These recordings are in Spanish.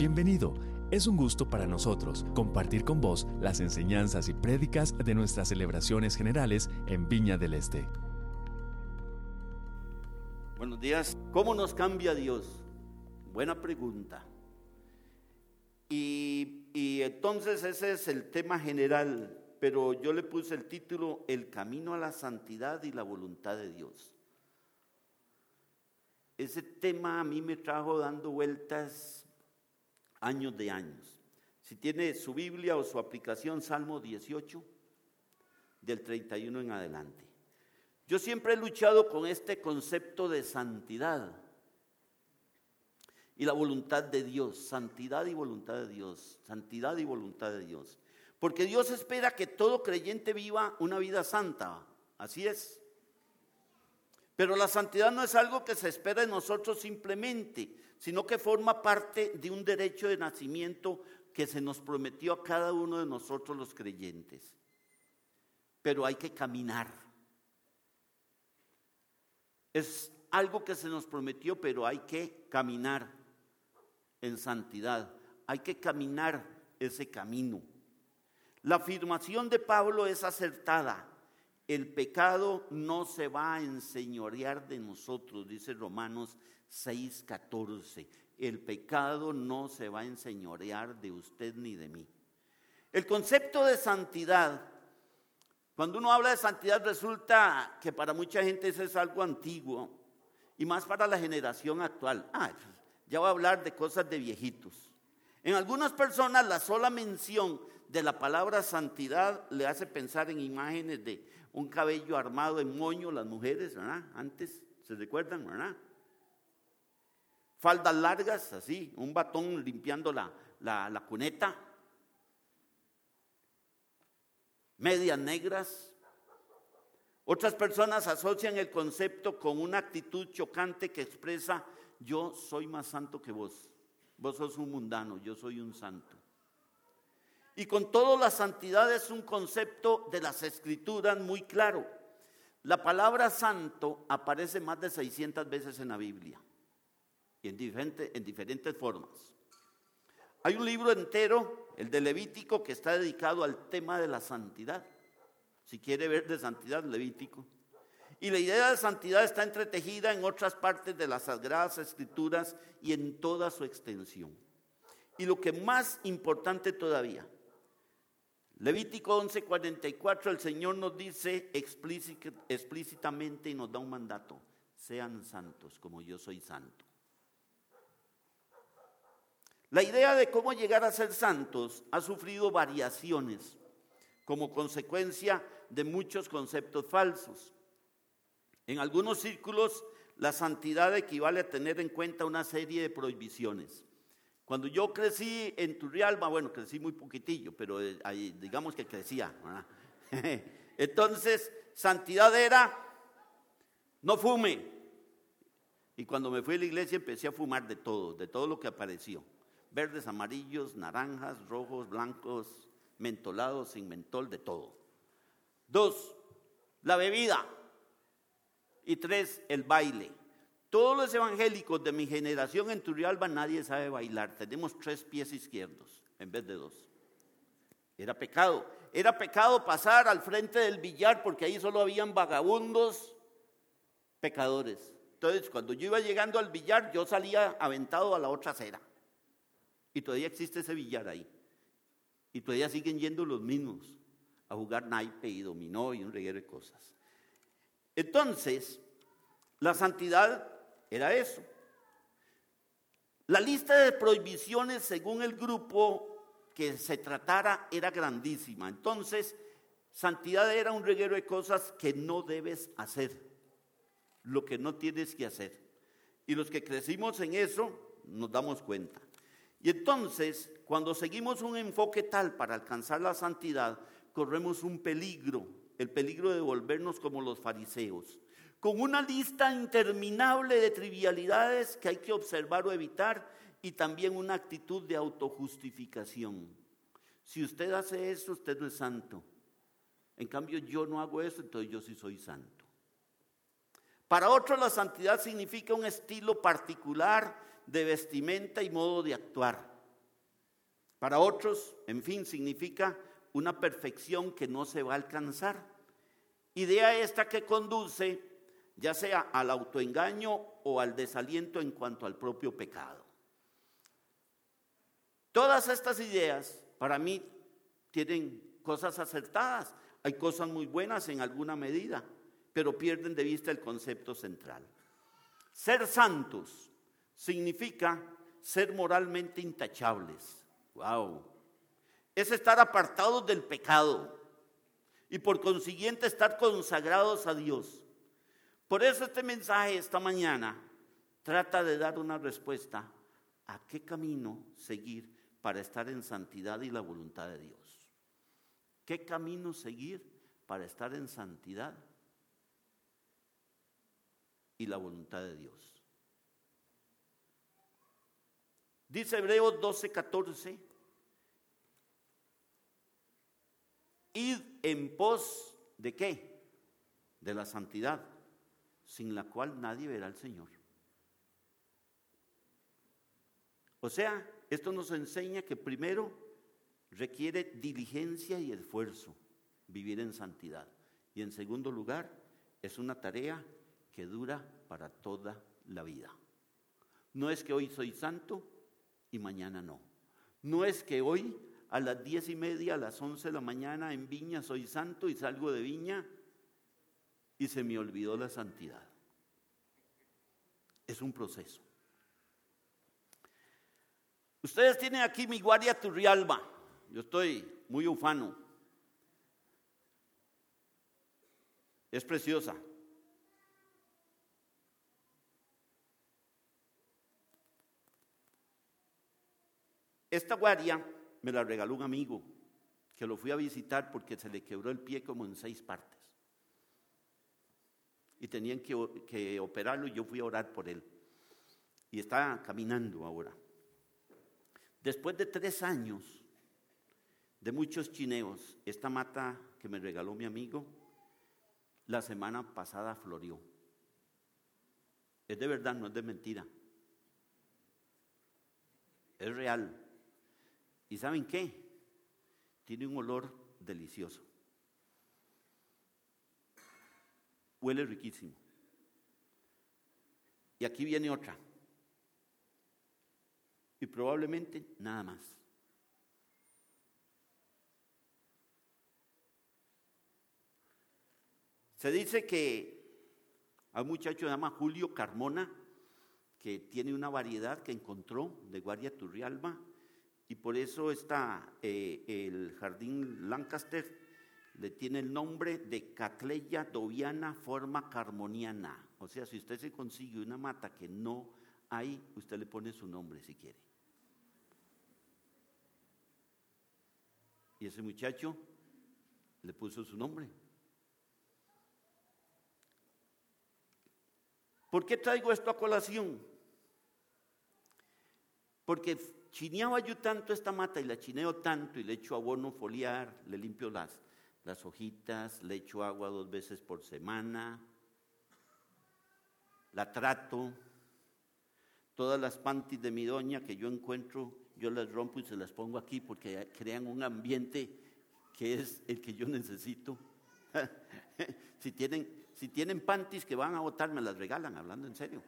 Bienvenido. Es un gusto para nosotros compartir con vos las enseñanzas y prédicas de nuestras celebraciones generales en Viña del Este. Buenos días. ¿Cómo nos cambia Dios? Buena pregunta. Y, y, entonces ese es el tema general, pero yo le puse el título El camino a la santidad y la voluntad de Dios. Ese tema a mí me trajo dando vueltas años de años. Si tiene su Biblia o su aplicación, Salmo 18, del 31 en adelante. Yo siempre he luchado con este concepto de santidad y la voluntad de Dios, santidad y voluntad de Dios, santidad y voluntad de Dios. Porque Dios espera que todo creyente viva una vida santa, así es. Pero la santidad no es algo que se espera de nosotros simplemente, sino que forma parte de un derecho de nacimiento que se nos prometió a cada uno de nosotros los creyentes. Pero hay que caminar. Es algo que se nos prometió, pero hay que caminar en santidad. Hay que caminar ese camino. La afirmación de Pablo es acertada. El pecado no se va a enseñorear de nosotros, dice Romanos 6:14. El pecado no se va a enseñorear de usted ni de mí. El concepto de santidad, cuando uno habla de santidad resulta que para mucha gente eso es algo antiguo y más para la generación actual. Ah, ya voy a hablar de cosas de viejitos. En algunas personas la sola mención de la palabra santidad le hace pensar en imágenes de un cabello armado en moño, las mujeres, ¿verdad? Antes, ¿se recuerdan, verdad? Faldas largas, así, un batón limpiando la, la, la cuneta, medias negras. Otras personas asocian el concepto con una actitud chocante que expresa yo soy más santo que vos. Vos sos un mundano, yo soy un santo. Y con todo la santidad es un concepto de las escrituras muy claro. La palabra santo aparece más de 600 veces en la Biblia y en, diferente, en diferentes formas. Hay un libro entero, el de Levítico, que está dedicado al tema de la santidad. Si quiere ver de santidad, Levítico. Y la idea de santidad está entretejida en otras partes de las Sagradas Escrituras y en toda su extensión. Y lo que más importante todavía, Levítico 11:44, el Señor nos dice explícitamente y nos da un mandato, sean santos como yo soy santo. La idea de cómo llegar a ser santos ha sufrido variaciones como consecuencia de muchos conceptos falsos. En algunos círculos, la santidad equivale a tener en cuenta una serie de prohibiciones. Cuando yo crecí en Turrialba, bueno, crecí muy poquitillo, pero eh, digamos que crecía. Entonces, santidad era, no fume. Y cuando me fui a la iglesia empecé a fumar de todo, de todo lo que apareció. Verdes, amarillos, naranjas, rojos, blancos, mentolados, sin mentol, de todo. Dos, la bebida. Y tres, el baile. Todos los evangélicos de mi generación en Turrialba nadie sabe bailar. Tenemos tres pies izquierdos en vez de dos. Era pecado. Era pecado pasar al frente del billar porque ahí solo habían vagabundos pecadores. Entonces, cuando yo iba llegando al billar, yo salía aventado a la otra acera. Y todavía existe ese billar ahí. Y todavía siguen yendo los mismos a jugar naipe y dominó y un reguero de cosas. Entonces, la santidad era eso. La lista de prohibiciones según el grupo que se tratara era grandísima. Entonces, santidad era un reguero de cosas que no debes hacer, lo que no tienes que hacer. Y los que crecimos en eso nos damos cuenta. Y entonces, cuando seguimos un enfoque tal para alcanzar la santidad, corremos un peligro, el peligro de volvernos como los fariseos con una lista interminable de trivialidades que hay que observar o evitar y también una actitud de autojustificación. Si usted hace eso, usted no es santo. En cambio, yo no hago eso, entonces yo sí soy santo. Para otros, la santidad significa un estilo particular de vestimenta y modo de actuar. Para otros, en fin, significa una perfección que no se va a alcanzar. Idea esta que conduce ya sea al autoengaño o al desaliento en cuanto al propio pecado. Todas estas ideas para mí tienen cosas acertadas, hay cosas muy buenas en alguna medida, pero pierden de vista el concepto central. Ser santos significa ser moralmente intachables. Wow. Es estar apartados del pecado y por consiguiente estar consagrados a Dios. Por eso este mensaje esta mañana trata de dar una respuesta a qué camino seguir para estar en santidad y la voluntad de Dios. ¿Qué camino seguir para estar en santidad y la voluntad de Dios? Dice Hebreos 12, 14, id en pos de qué? De la santidad, sin la cual nadie verá al Señor. O sea, esto nos enseña que primero requiere diligencia y esfuerzo vivir en santidad. Y en segundo lugar, es una tarea que dura para toda la vida. No es que hoy soy santo y mañana no. No es que hoy a las diez y media, a las once de la mañana en Viña soy santo y salgo de Viña y se me olvidó la santidad. Es un proceso. Ustedes tienen aquí mi guardia Turrialba. Yo estoy muy ufano. Es preciosa. Esta guardia me la regaló un amigo que lo fui a visitar porque se le quebró el pie como en seis partes. Y tenían que, operarlo y yo fui a orar por él. Y está caminando ahora. Después de tres años de muchos chineos, esta mata que me regaló mi amigo, la semana pasada florió. Es de verdad, no es de mentira. Es real. ¿Y saben qué? Tiene un olor delicioso. Huele riquísimo. Y aquí viene otra y probablemente nada más. Se dice que hay un muchacho se llama Julio Carmona que tiene una variedad que encontró de Guardia Turrialba y por eso está eh, el jardín Lancaster le tiene el nombre de Catleya doviana forma carmoniana. O sea, si usted se consigue una mata que no hay, usted le pone su nombre si quiere. Y ese muchacho le puso su nombre. ¿Por qué traigo esto a colación? Porque chineaba yo tanto esta mata y la chineo tanto y le echo abono foliar, le limpio las, las hojitas, le echo agua dos veces por semana, la trato. Todas las panties de mi doña que yo encuentro yo las rompo y se las pongo aquí porque crean un ambiente que es el que yo necesito. si, tienen, si tienen panties que van a botar, me las regalan, hablando en serio.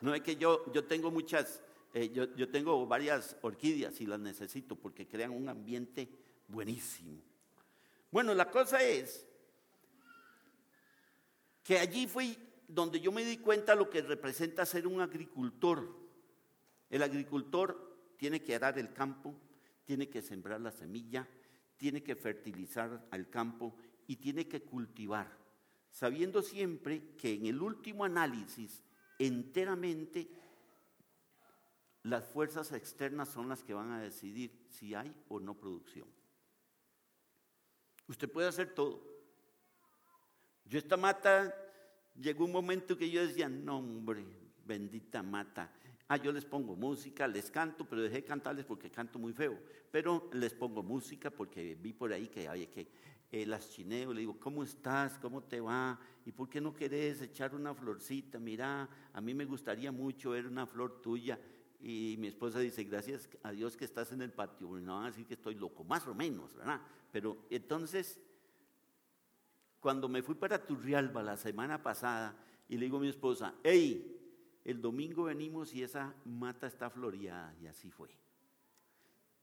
No es que yo, yo tengo muchas, eh, yo, yo tengo varias orquídeas y las necesito porque crean un ambiente buenísimo. Bueno, la cosa es que allí fui donde yo me di cuenta lo que representa ser un agricultor. El agricultor tiene que arar el campo, tiene que sembrar la semilla, tiene que fertilizar al campo y tiene que cultivar, sabiendo siempre que en el último análisis enteramente las fuerzas externas son las que van a decidir si hay o no producción. Usted puede hacer todo. Yo esta mata, llegó un momento que yo decía, no hombre, bendita mata, Ah, yo les pongo música, les canto, pero dejé de cantarles porque canto muy feo. Pero les pongo música porque vi por ahí que hay que eh, las chineo, le digo, ¿cómo estás? ¿Cómo te va? ¿Y por qué no querés echar una florcita? Mira, a mí me gustaría mucho ver una flor tuya. Y mi esposa dice, gracias a Dios que estás en el patio, no van a decir que estoy loco, más o menos, ¿verdad? Pero entonces, cuando me fui para Turrialba la semana pasada, y le digo a mi esposa, hey, el domingo venimos y esa mata está floreada, y así fue.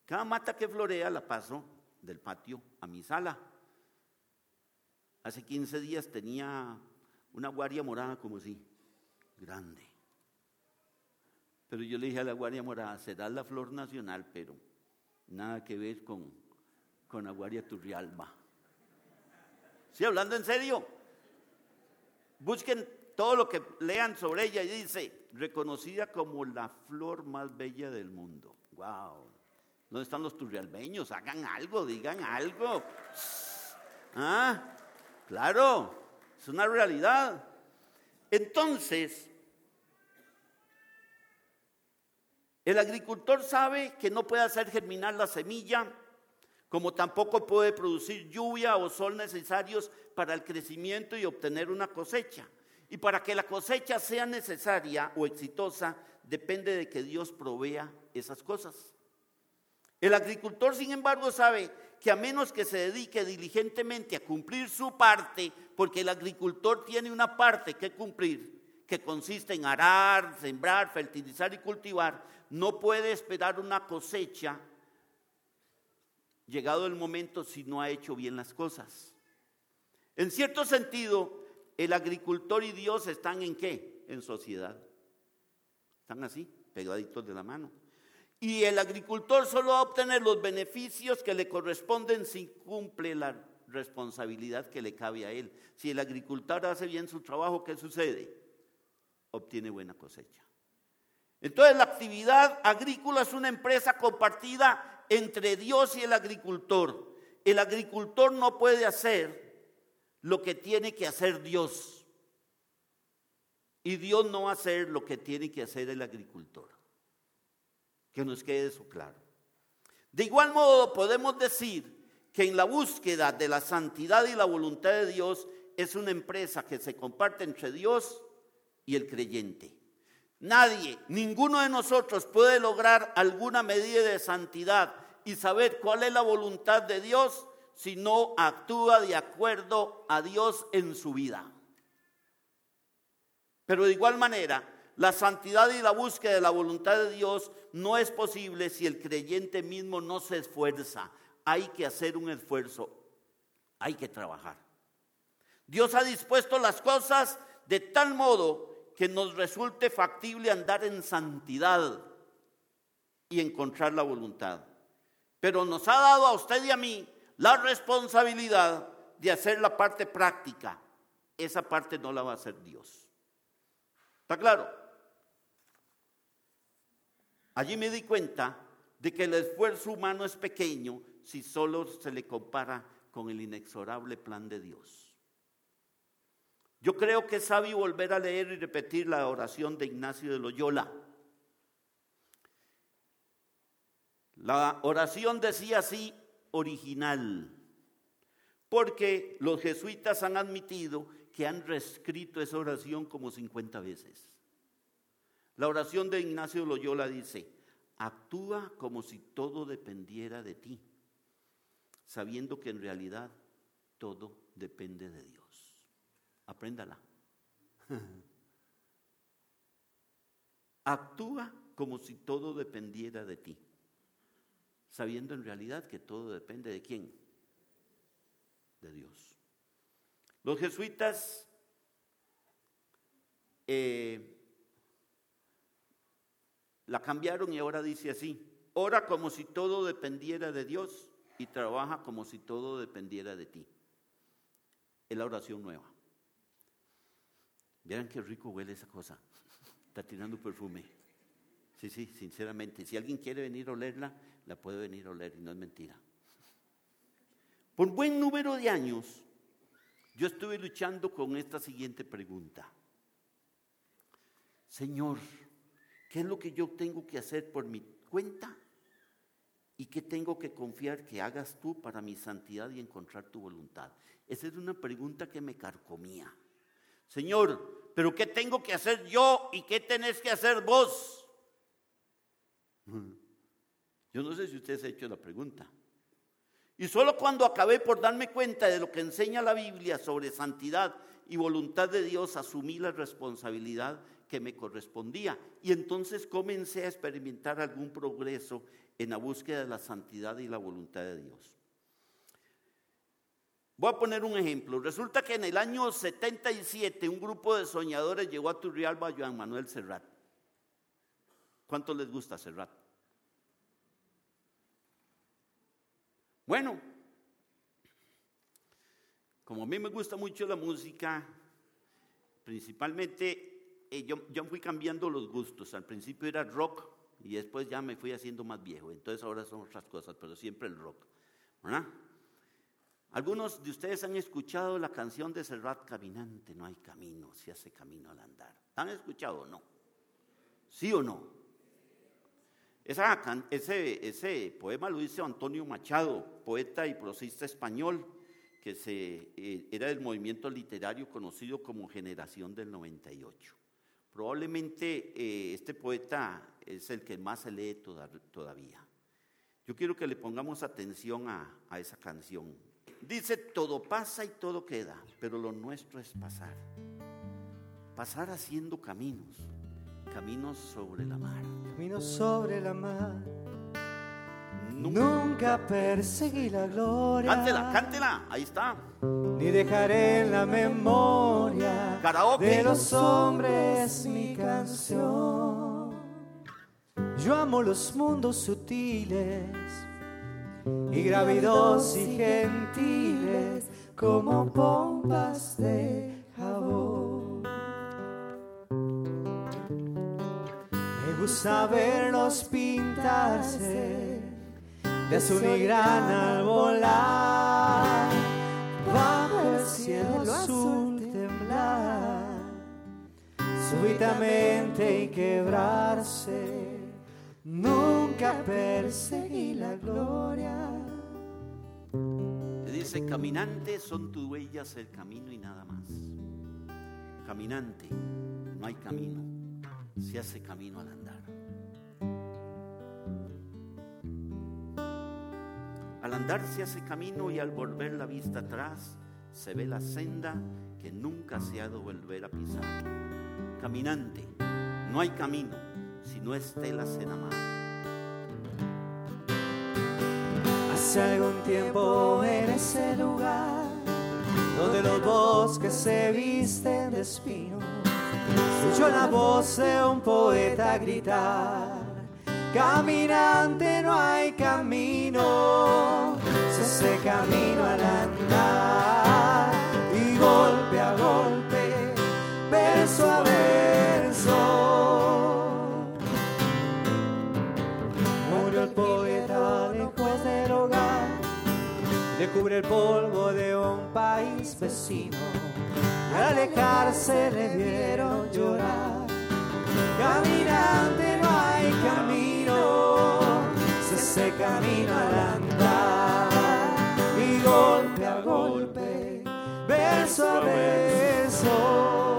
Cada mata que florea la paso del patio a mi sala. Hace 15 días tenía una guardia morada como así, grande. Pero yo le dije a la guardia morada, será la flor nacional, pero nada que ver con, con la guardia turrialba. Sí, hablando en serio. Busquen todo lo que lean sobre ella y dice, reconocida como la flor más bella del mundo. Wow. ¿Dónde están los turrialbeños? Hagan algo, digan algo. Ah, claro, es una realidad. Entonces, el agricultor sabe que no puede hacer germinar la semilla, como tampoco puede producir lluvia o sol necesarios para el crecimiento y obtener una cosecha. Y para que la cosecha sea necesaria o exitosa, depende de que Dios provea esas cosas. El agricultor, sin embargo, sabe que a menos que se dedique diligentemente a cumplir su parte, porque el agricultor tiene una parte que cumplir, que consiste en arar, sembrar, fertilizar y cultivar, no puede esperar una cosecha llegado el momento si no ha hecho bien las cosas. En cierto sentido, el agricultor y Dios están en qué? En sociedad. Están así, pegaditos de la mano. Y el agricultor solo va a obtener los beneficios que le corresponden si cumple la responsabilidad que le cabe a él. Si el agricultor hace bien su trabajo, ¿qué sucede? Obtiene buena cosecha. Entonces la actividad agrícola es una empresa compartida entre Dios y el agricultor. El agricultor no puede hacer lo que tiene que hacer Dios. Y Dios no va a hacer lo que tiene que hacer el agricultor. Que nos quede eso claro. De igual modo podemos decir que en la búsqueda de la santidad y la voluntad de Dios es una empresa que se comparte entre Dios y el creyente. Nadie, ninguno de nosotros puede lograr alguna medida de santidad y saber cuál es la voluntad de Dios si no actúa de acuerdo a Dios en su vida. Pero de igual manera, la santidad y la búsqueda de la voluntad de Dios no es posible si el creyente mismo no se esfuerza. Hay que hacer un esfuerzo, hay que trabajar. Dios ha dispuesto las cosas de tal modo que nos resulte factible andar en santidad y encontrar la voluntad. Pero nos ha dado a usted y a mí la responsabilidad de hacer la parte práctica. Esa parte no la va a hacer Dios. ¿Está claro? Allí me di cuenta de que el esfuerzo humano es pequeño si solo se le compara con el inexorable plan de Dios. Yo creo que es sabio volver a leer y repetir la oración de Ignacio de Loyola. La oración decía así, original, porque los jesuitas han admitido que han reescrito esa oración como 50 veces. La oración de Ignacio Loyola dice, actúa como si todo dependiera de ti, sabiendo que en realidad todo depende de Dios. Apréndala. actúa como si todo dependiera de ti, sabiendo en realidad que todo depende de quién? De Dios. Los jesuitas eh, la cambiaron y ahora dice así, ora como si todo dependiera de Dios y trabaja como si todo dependiera de ti. Es la oración nueva. Vieran qué rico huele esa cosa. Está tirando perfume. Sí, sí, sinceramente. Si alguien quiere venir a olerla, la puede venir a oler y no es mentira. Por buen número de años, yo estuve luchando con esta siguiente pregunta. Señor, ¿Qué es lo que yo tengo que hacer por mi cuenta? ¿Y qué tengo que confiar que hagas tú para mi santidad y encontrar tu voluntad? Esa es una pregunta que me carcomía. Señor, ¿pero qué tengo que hacer yo y qué tenés que hacer vos? Yo no sé si usted se ha hecho la pregunta. Y solo cuando acabé por darme cuenta de lo que enseña la Biblia sobre santidad y voluntad de Dios, asumí la responsabilidad que me correspondía. Y entonces comencé a experimentar algún progreso en la búsqueda de la santidad y la voluntad de Dios. Voy a poner un ejemplo. Resulta que en el año 77 un grupo de soñadores llegó a Turrialba a Joan Manuel Serrat. ¿Cuánto les gusta Serrat? Bueno, como a mí me gusta mucho la música, principalmente eh, yo, yo fui cambiando los gustos. Al principio era rock y después ya me fui haciendo más viejo. Entonces ahora son otras cosas, pero siempre el rock. ¿verdad? Algunos de ustedes han escuchado la canción de Serrat Caminante, no hay camino, se hace camino al andar. ¿Han escuchado o no? ¿Sí o no? ese, ese, poema lo hizo Antonio Machado, poeta y prosista español, que se, eh, era del movimiento literario conocido como Generación del 98. Probablemente eh, este poeta es el que más se lee todavía. Yo quiero que le pongamos atención a, a esa canción. Dice, todo pasa y todo queda, pero lo nuestro es pasar. Pasar haciendo caminos Caminos sobre la mar. Caminos sobre la mar. Nunca, perseguí la gloria. Cántela, cántela, ahí está. Ni dejaré en la memoria de los hombres mi canción. Yo amo los mundos sutiles y gravidos y gentiles como pompas de jabón. gusta verlos pintarse de azul y gran al volar bajo el cielo azul temblar súbitamente y quebrarse nunca perseguí la gloria dice caminante son tus huellas el camino y nada más caminante no hay camino se hace camino al andar. Al andar se hace camino y al volver la vista atrás se ve la senda que nunca se ha de volver a pisar. Caminante, no hay camino si no estelas en amar. Hace algún tiempo en ese lugar donde los bosques se visten de espinos escucho la voz de un poeta gritar. Caminante no hay camino, se hace camino al andar y golpe a golpe, verso a verso. Cubre el polvo de un país vecino al alejarse le vieron llorar. Caminante no hay camino, se hace camino al andar y golpe a golpe, verso a verso.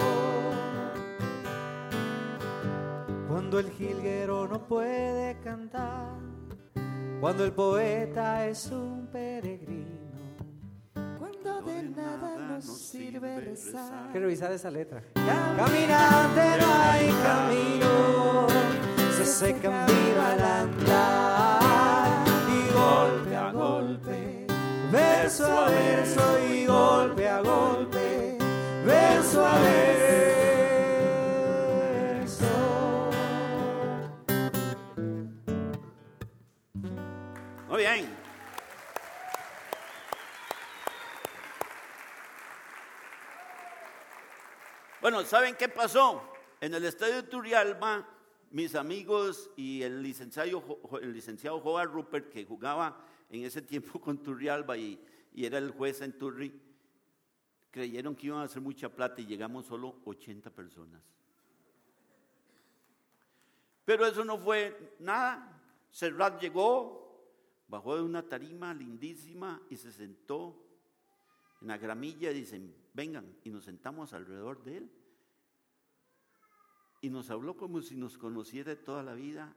Cuando el jilguero no puede cantar, cuando el poeta es un peregrino de nada nos sirve rezar. que revisar esa letra. Caminante no hay camino, se hace camino al andar y golpe a golpe, verso a verso y golpe a golpe, verso a verso. Muy bien. Bueno, ¿saben qué pasó? En el estadio de Turrialba, mis amigos y el licenciado, el licenciado Rupert, que jugaba en ese tiempo con Turrialba y, y era el juez en Turri, creyeron que iban a hacer mucha plata y llegamos solo 80 personas. Pero eso no fue nada. Serrat llegó, bajó de una tarima lindísima y se sentó en la gramilla dicen, vengan, y nos sentamos alrededor de él. Y nos habló como si nos conociera toda la vida,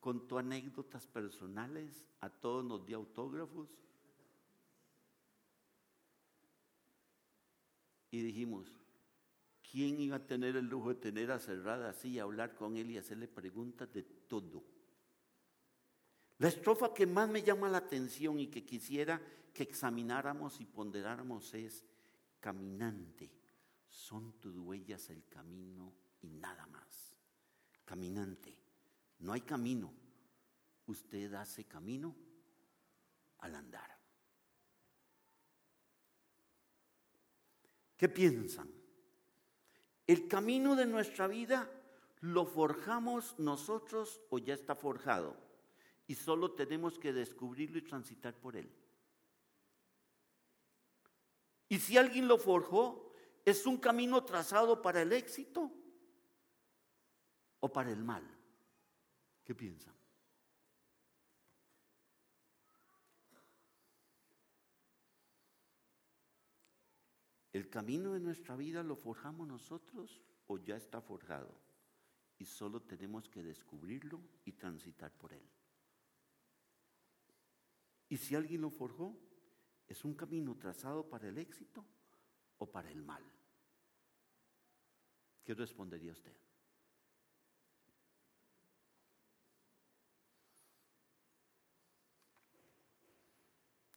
contó anécdotas personales, a todos nos dio autógrafos. Y dijimos, ¿quién iba a tener el lujo de tener a Cerrada así hablar con él y hacerle preguntas de todo? La estrofa que más me llama la atención y que quisiera que examináramos y ponderáramos es, caminante, son tus huellas el camino y nada más. Caminante, no hay camino, usted hace camino al andar. ¿Qué piensan? ¿El camino de nuestra vida lo forjamos nosotros o ya está forjado? Y solo tenemos que descubrirlo y transitar por él. Y si alguien lo forjó, ¿es un camino trazado para el éxito o para el mal? ¿Qué piensan? ¿El camino de nuestra vida lo forjamos nosotros o ya está forjado? Y solo tenemos que descubrirlo y transitar por él. Y si alguien lo forjó, ¿es un camino trazado para el éxito o para el mal? ¿Qué respondería usted?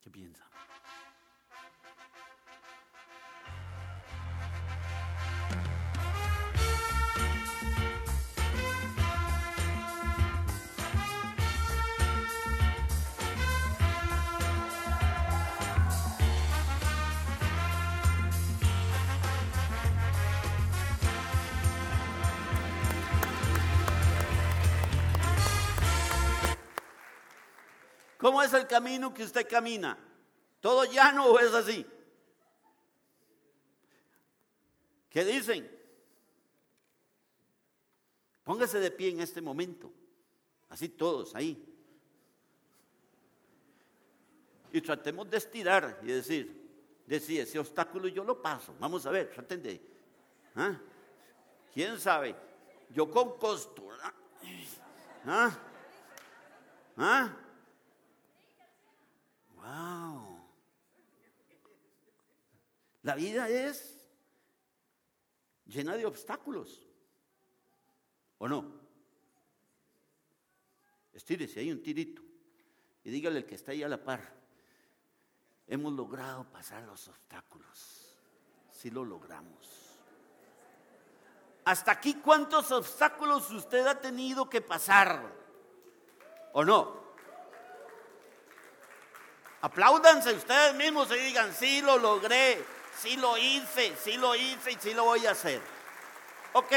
¿Qué piensa? ¿Cómo es el camino que usted camina? ¿Todo llano o es así? ¿Qué dicen? Póngase de pie en este momento. Así todos ahí. Y tratemos de estirar y decir, decir, ese obstáculo yo lo paso. Vamos a ver, traten de. ¿ah? ¿Quién sabe? Yo con costura. ¿Ah? ¿Ah? Wow. La vida es llena de obstáculos. ¿O no? Estírese, hay un tirito. Y dígale al que está ahí a la par. Hemos logrado pasar los obstáculos. Si lo logramos. Hasta aquí, ¿cuántos obstáculos usted ha tenido que pasar? ¿O no? Apláudanse ustedes mismos y digan, sí lo logré, sí lo hice, sí lo hice y sí lo voy a hacer. Ok,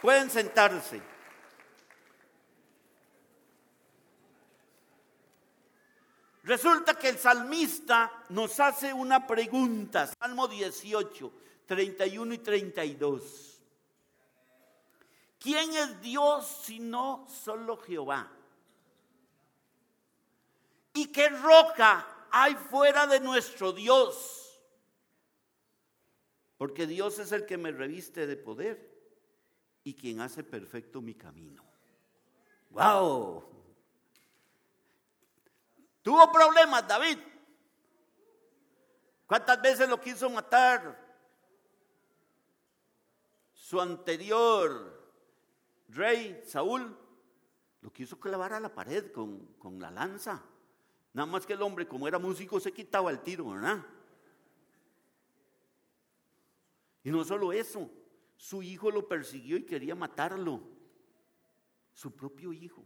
pueden sentarse. Resulta que el salmista nos hace una pregunta, Salmo 18, 31 y 32. ¿Quién es Dios si no solo Jehová? ¿Y qué roca hay fuera de nuestro Dios? Porque Dios es el que me reviste de poder y quien hace perfecto mi camino. ¡Wow! Tuvo problemas David. ¿Cuántas veces lo quiso matar? Su anterior rey, Saúl, lo quiso clavar a la pared con, con la lanza. Nada más que el hombre, como era músico, se quitaba el tiro, ¿verdad? Y no solo eso, su hijo lo persiguió y quería matarlo. Su propio hijo.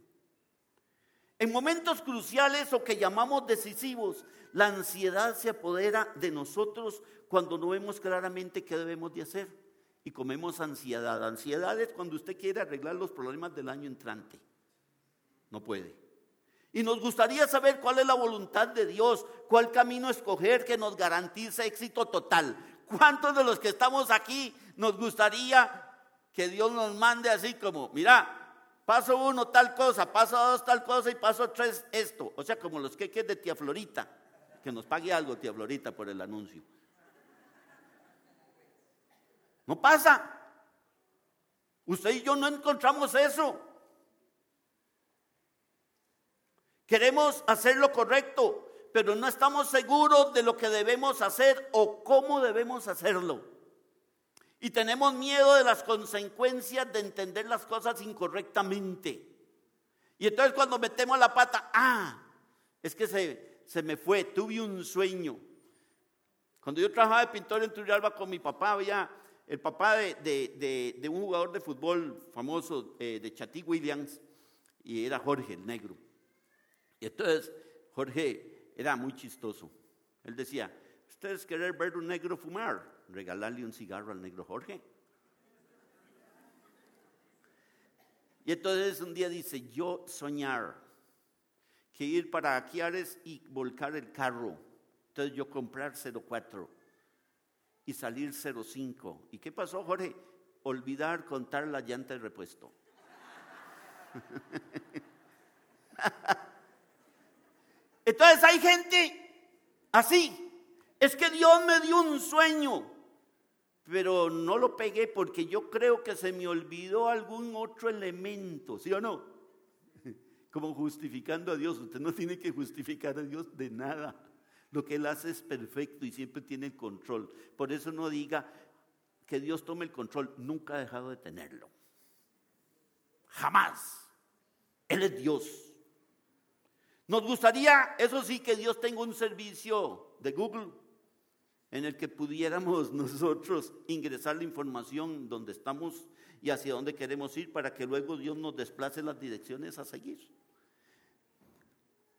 En momentos cruciales o que llamamos decisivos, la ansiedad se apodera de nosotros cuando no vemos claramente qué debemos de hacer. Y comemos ansiedad. Ansiedad es cuando usted quiere arreglar los problemas del año entrante. No puede. Y nos gustaría saber cuál es la voluntad de Dios, cuál camino escoger que nos garantice éxito total. ¿Cuántos de los que estamos aquí nos gustaría que Dios nos mande así como, mira, paso uno tal cosa, paso dos tal cosa y paso tres esto? O sea, como los queques de tía Florita, que nos pague algo tía Florita por el anuncio. No pasa. Usted y yo no encontramos eso. Queremos hacer lo correcto, pero no estamos seguros de lo que debemos hacer o cómo debemos hacerlo. Y tenemos miedo de las consecuencias de entender las cosas incorrectamente. Y entonces cuando metemos la pata, ah, es que se, se me fue, tuve un sueño. Cuando yo trabajaba de pintor en Turrialba con mi papá, había el papá de, un jugador de fútbol famoso eh, de Chatty Williams, y era Jorge, el negro. Y entonces Jorge era muy chistoso. Él decía, ustedes quieren ver un negro fumar, regalarle un cigarro al negro Jorge. Y entonces un día dice, yo soñar que ir para Aquiares y volcar el carro. Entonces yo comprar 04 y salir 05. ¿Y qué pasó, Jorge? Olvidar contar la llanta de repuesto. Entonces hay gente así. Es que Dios me dio un sueño, pero no lo pegué porque yo creo que se me olvidó algún otro elemento, ¿sí o no? Como justificando a Dios. Usted no tiene que justificar a Dios de nada. Lo que Él hace es perfecto y siempre tiene el control. Por eso no diga que Dios tome el control. Nunca ha dejado de tenerlo. Jamás. Él es Dios. Nos gustaría, eso sí, que Dios tenga un servicio de Google en el que pudiéramos nosotros ingresar la información donde estamos y hacia dónde queremos ir para que luego Dios nos desplace las direcciones a seguir.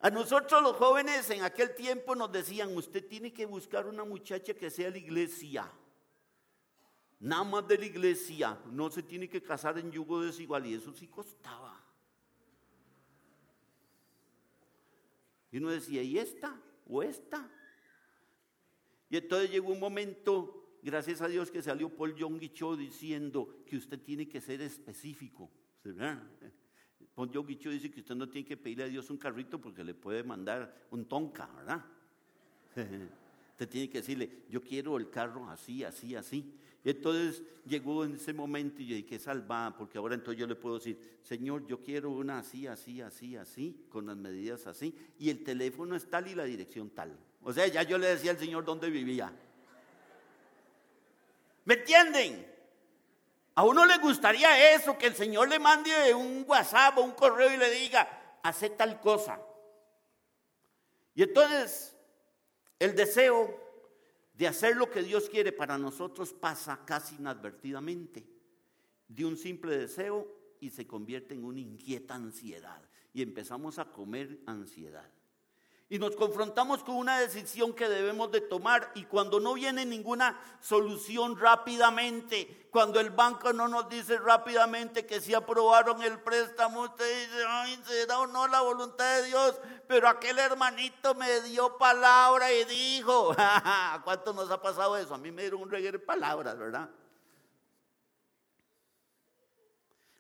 A nosotros los jóvenes en aquel tiempo nos decían, usted tiene que buscar una muchacha que sea la iglesia. Nada más de la iglesia, no se tiene que casar en yugo desigual y eso sí costaba. Y uno decía, ¿y esta? ¿O esta? Y entonces llegó un momento, gracias a Dios, que salió Paul Young Cho diciendo que usted tiene que ser específico. Paul Young Cho dice que usted no tiene que pedirle a Dios un carrito porque le puede mandar un tonka, ¿verdad? Usted tiene que decirle, yo quiero el carro así, así, así. Entonces llegó en ese momento y yo dije, salva, porque ahora entonces yo le puedo decir, Señor, yo quiero una así, así, así, así, con las medidas así, y el teléfono es tal y la dirección tal. O sea, ya yo le decía al Señor dónde vivía. ¿Me entienden? A uno le gustaría eso, que el Señor le mande un WhatsApp o un correo y le diga, hace tal cosa. Y entonces, el deseo de hacer lo que Dios quiere para nosotros pasa casi inadvertidamente de un simple deseo y se convierte en una inquieta ansiedad. Y empezamos a comer ansiedad. Y nos confrontamos con una decisión que debemos de tomar y cuando no viene ninguna solución rápidamente, cuando el banco no nos dice rápidamente que si aprobaron el préstamo, usted dice, ay, será o no la voluntad de Dios, pero aquel hermanito me dio palabra y dijo, ¿cuánto nos ha pasado eso? A mí me dieron un reguero de palabras, ¿verdad?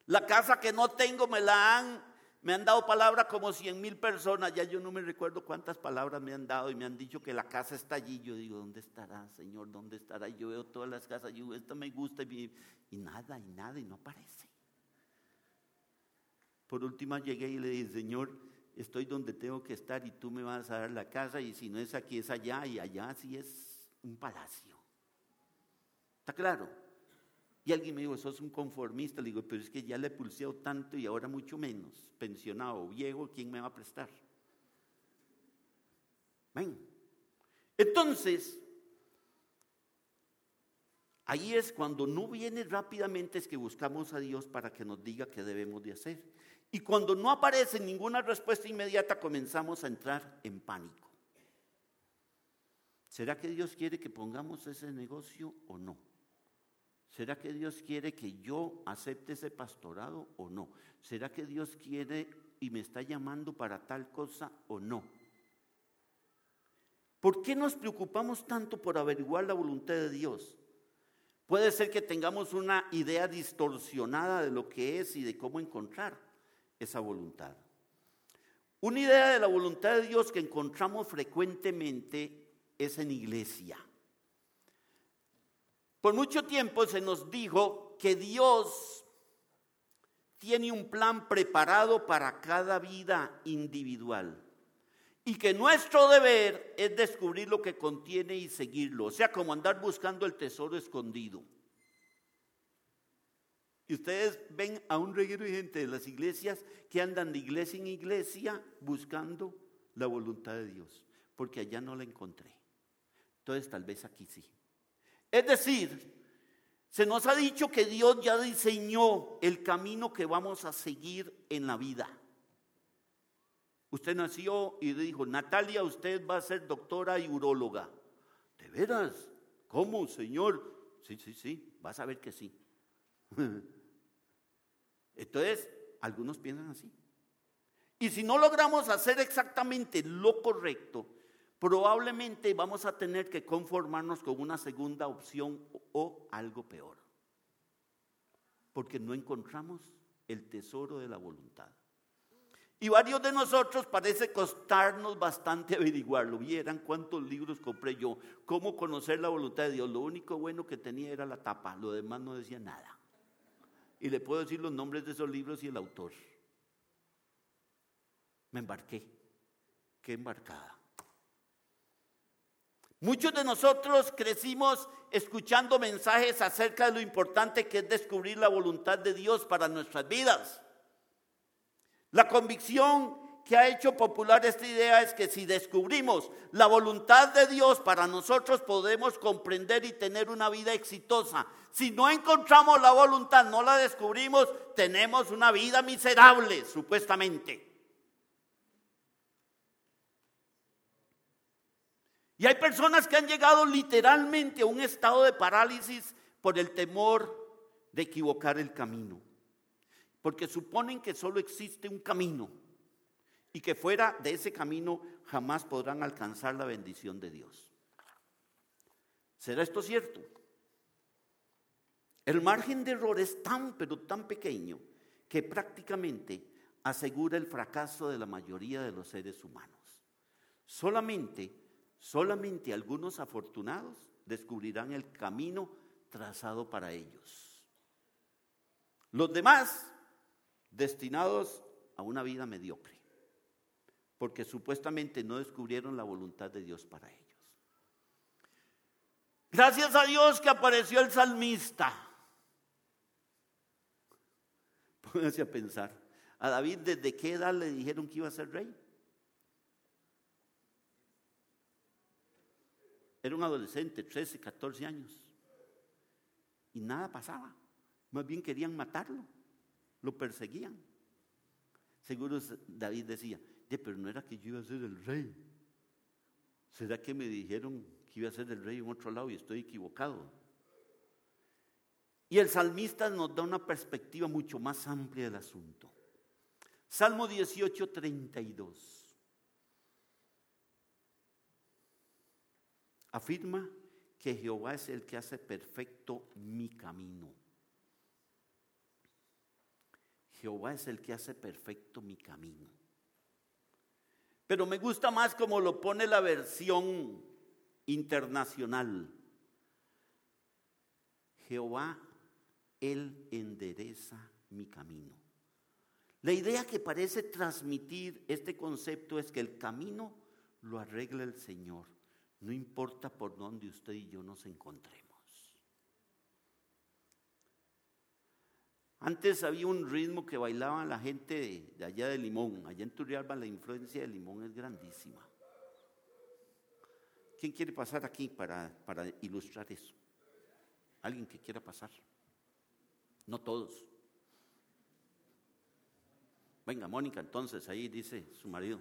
La casa que no tengo me la han me han dado palabras como cien mil personas, ya yo no me recuerdo cuántas palabras me han dado y me han dicho que la casa está allí. Yo digo, ¿dónde estará, Señor? ¿Dónde estará? yo veo todas las casas, yo esta me gusta y, y nada, y nada, y no aparece. Por último llegué y le dije, Señor, estoy donde tengo que estar y tú me vas a dar la casa y si no es aquí es allá y allá sí es un palacio. ¿Está claro? Y alguien me dijo, es un conformista. Le digo, pero es que ya le he pulseado tanto y ahora mucho menos. Pensionado, viejo, ¿quién me va a prestar? Ven. Entonces, ahí es cuando no viene rápidamente, es que buscamos a Dios para que nos diga qué debemos de hacer. Y cuando no aparece ninguna respuesta inmediata, comenzamos a entrar en pánico. ¿Será que Dios quiere que pongamos ese negocio o no? ¿Será que Dios quiere que yo acepte ese pastorado o no? ¿Será que Dios quiere y me está llamando para tal cosa o no? ¿Por qué nos preocupamos tanto por averiguar la voluntad de Dios? Puede ser que tengamos una idea distorsionada de lo que es y de cómo encontrar esa voluntad. Una idea de la voluntad de Dios que encontramos frecuentemente es en iglesia. Por mucho tiempo se nos dijo que Dios tiene un plan preparado para cada vida individual y que nuestro deber es descubrir lo que contiene y seguirlo, o sea, como andar buscando el tesoro escondido. Y ustedes ven a un reguero de gente de las iglesias que andan de iglesia en iglesia buscando la voluntad de Dios, porque allá no la encontré. Entonces tal vez aquí sí. Es decir, se nos ha dicho que Dios ya diseñó el camino que vamos a seguir en la vida. Usted nació y dijo, Natalia, usted va a ser doctora y uróloga. ¿De veras? ¿Cómo, Señor? Sí, sí, sí, vas a ver que sí. Entonces, algunos piensan así. Y si no logramos hacer exactamente lo correcto, probablemente vamos a tener que conformarnos con una segunda opción o algo peor. Porque no encontramos el tesoro de la voluntad. Y varios de nosotros parece costarnos bastante averiguarlo. Vieran cuántos libros compré yo, cómo conocer la voluntad de Dios. Lo único bueno que tenía era la tapa, lo demás no decía nada y le puedo decir los nombres de esos libros y el autor. Me embarqué. Qué embarcada. Muchos de nosotros crecimos escuchando mensajes acerca de lo importante que es descubrir la voluntad de Dios para nuestras vidas. La convicción que ha hecho popular esta idea es que si descubrimos la voluntad de Dios para nosotros podemos comprender y tener una vida exitosa. Si no encontramos la voluntad, no la descubrimos, tenemos una vida miserable, supuestamente. Y hay personas que han llegado literalmente a un estado de parálisis por el temor de equivocar el camino. Porque suponen que solo existe un camino y que fuera de ese camino jamás podrán alcanzar la bendición de Dios. ¿Será esto cierto? El margen de error es tan, pero tan pequeño que prácticamente asegura el fracaso de la mayoría de los seres humanos. Solamente, solamente algunos afortunados descubrirán el camino trazado para ellos. Los demás, destinados a una vida mediocre, porque supuestamente no descubrieron la voluntad de Dios para ellos. Gracias a Dios que apareció el salmista. Pónganse a pensar. A David, ¿desde qué edad le dijeron que iba a ser rey? Era un adolescente, 13, 14 años. Y nada pasaba. Más bien querían matarlo. Lo perseguían. Seguro David decía, pero no era que yo iba a ser el rey. ¿Será que me dijeron que iba a ser el rey en otro lado y estoy equivocado? Y el salmista nos da una perspectiva mucho más amplia del asunto. Salmo 18, 32. Afirma que Jehová es el que hace perfecto mi camino. Jehová es el que hace perfecto mi camino. Pero me gusta más como lo pone la versión internacional. Jehová él endereza mi camino. La idea que parece transmitir este concepto es que el camino lo arregla el Señor, no importa por dónde usted y yo nos encontremos. Antes había un ritmo que bailaban la gente de, allá de Limón. Allá en Turrialba la influencia de Limón es grandísima. ¿Quién quiere pasar aquí para, para ilustrar eso? ¿Alguien que quiera pasar? No todos. Venga, Mónica, entonces ahí dice su marido.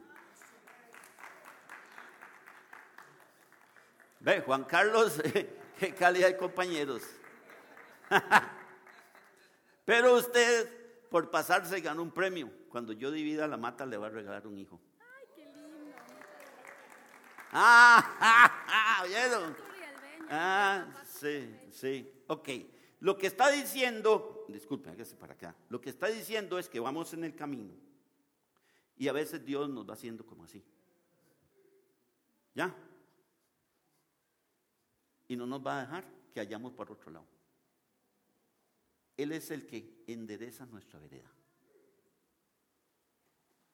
Ve, Juan Carlos, qué calidad de compañeros. Pero usted, por pasarse, ganó un premio. Cuando yo divida la mata, le va a regalar un hijo. Ay, qué lindo. Ah, ¿vieron? Ah, sí, sí. Ok. Lo que está diciendo, disculpen, hágase para acá. Lo que está diciendo es que vamos en el camino y a veces Dios nos va haciendo como así. ¿Ya? Y no nos va a dejar que hayamos por otro lado. Él es el que endereza nuestra vereda.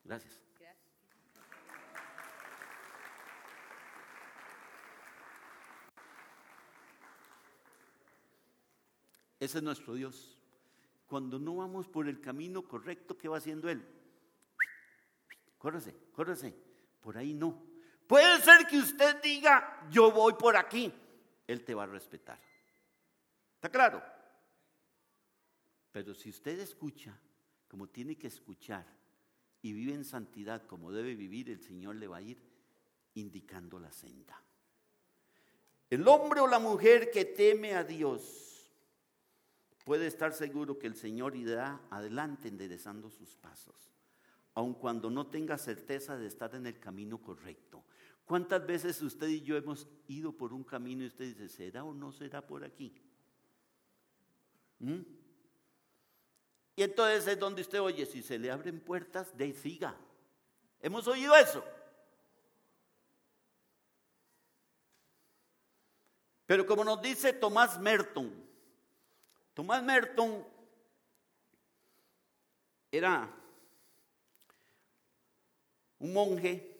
Gracias. Ese es nuestro Dios. Cuando no vamos por el camino correcto, ¿qué va haciendo Él? Córrese, córrese. Por ahí no. Puede ser que usted diga, yo voy por aquí. Él te va a respetar. ¿Está claro? Pero si usted escucha como tiene que escuchar y vive en santidad como debe vivir, el Señor le va a ir indicando la senda. El hombre o la mujer que teme a Dios puede estar seguro que el Señor irá adelante enderezando sus pasos, aun cuando no tenga certeza de estar en el camino correcto. ¿Cuántas veces usted y yo hemos ido por un camino y usted dice, ¿será o no será por aquí? ¿Mm? Y entonces es donde usted oye, si se le abren puertas, de siga. ¿Hemos oído eso? Pero como nos dice Tomás Merton, Tomás Merton era un monje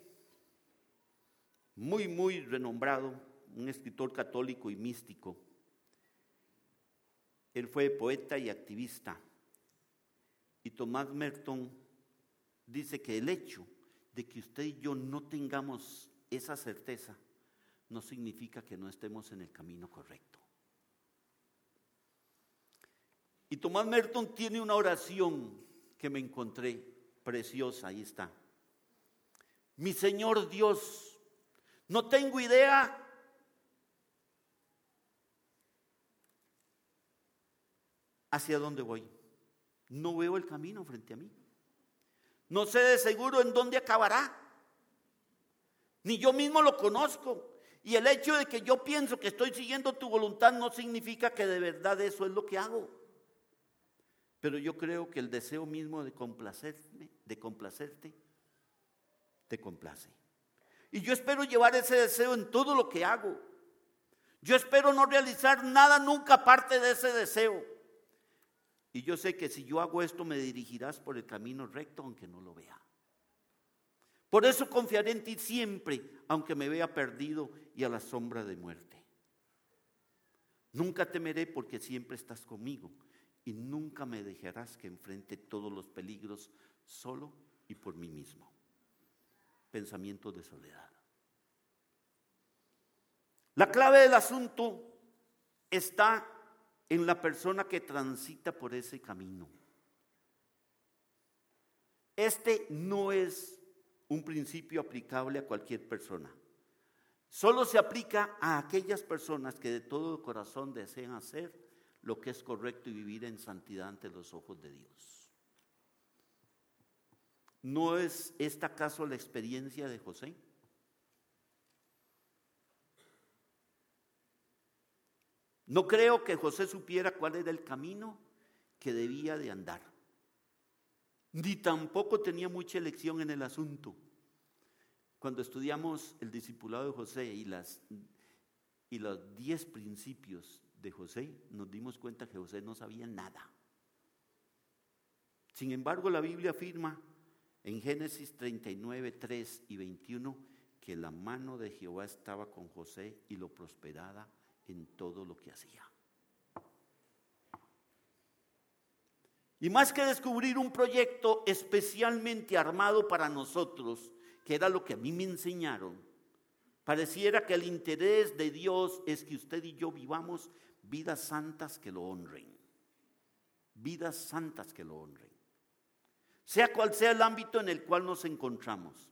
muy, muy renombrado, un escritor católico y místico. Él fue poeta y activista. Y Tomás Merton dice que el hecho de que usted y yo no tengamos esa certeza no significa que no estemos en el camino correcto. Y Tomás Merton tiene una oración que me encontré preciosa, ahí está. Mi Señor Dios, no tengo idea hacia dónde voy. No veo el camino frente a mí. No sé de seguro en dónde acabará. Ni yo mismo lo conozco. Y el hecho de que yo pienso que estoy siguiendo tu voluntad no significa que de verdad eso es lo que hago. Pero yo creo que el deseo mismo de complacerme, de complacerte, te complace. Y yo espero llevar ese deseo en todo lo que hago. Yo espero no realizar nada nunca aparte de ese deseo. Y yo sé que si yo hago esto me dirigirás por el camino recto aunque no lo vea. Por eso confiaré en ti siempre, aunque me vea perdido y a la sombra de muerte. Nunca temeré porque siempre estás conmigo y nunca me dejarás que enfrente todos los peligros solo y por mí mismo. Pensamiento de soledad. La clave del asunto está en la persona que transita por ese camino. Este no es un principio aplicable a cualquier persona. Solo se aplica a aquellas personas que de todo corazón desean hacer lo que es correcto y vivir en santidad ante los ojos de Dios. ¿No es esta acaso la experiencia de José? No creo que José supiera cuál era el camino que debía de andar. Ni tampoco tenía mucha elección en el asunto. Cuando estudiamos el discipulado de José y, las, y los diez principios de José, nos dimos cuenta que José no sabía nada. Sin embargo, la Biblia afirma en Génesis 39, 3 y 21 que la mano de Jehová estaba con José y lo prosperaba en todo lo que hacía. Y más que descubrir un proyecto especialmente armado para nosotros, que era lo que a mí me enseñaron, pareciera que el interés de Dios es que usted y yo vivamos vidas santas que lo honren. Vidas santas que lo honren. Sea cual sea el ámbito en el cual nos encontramos.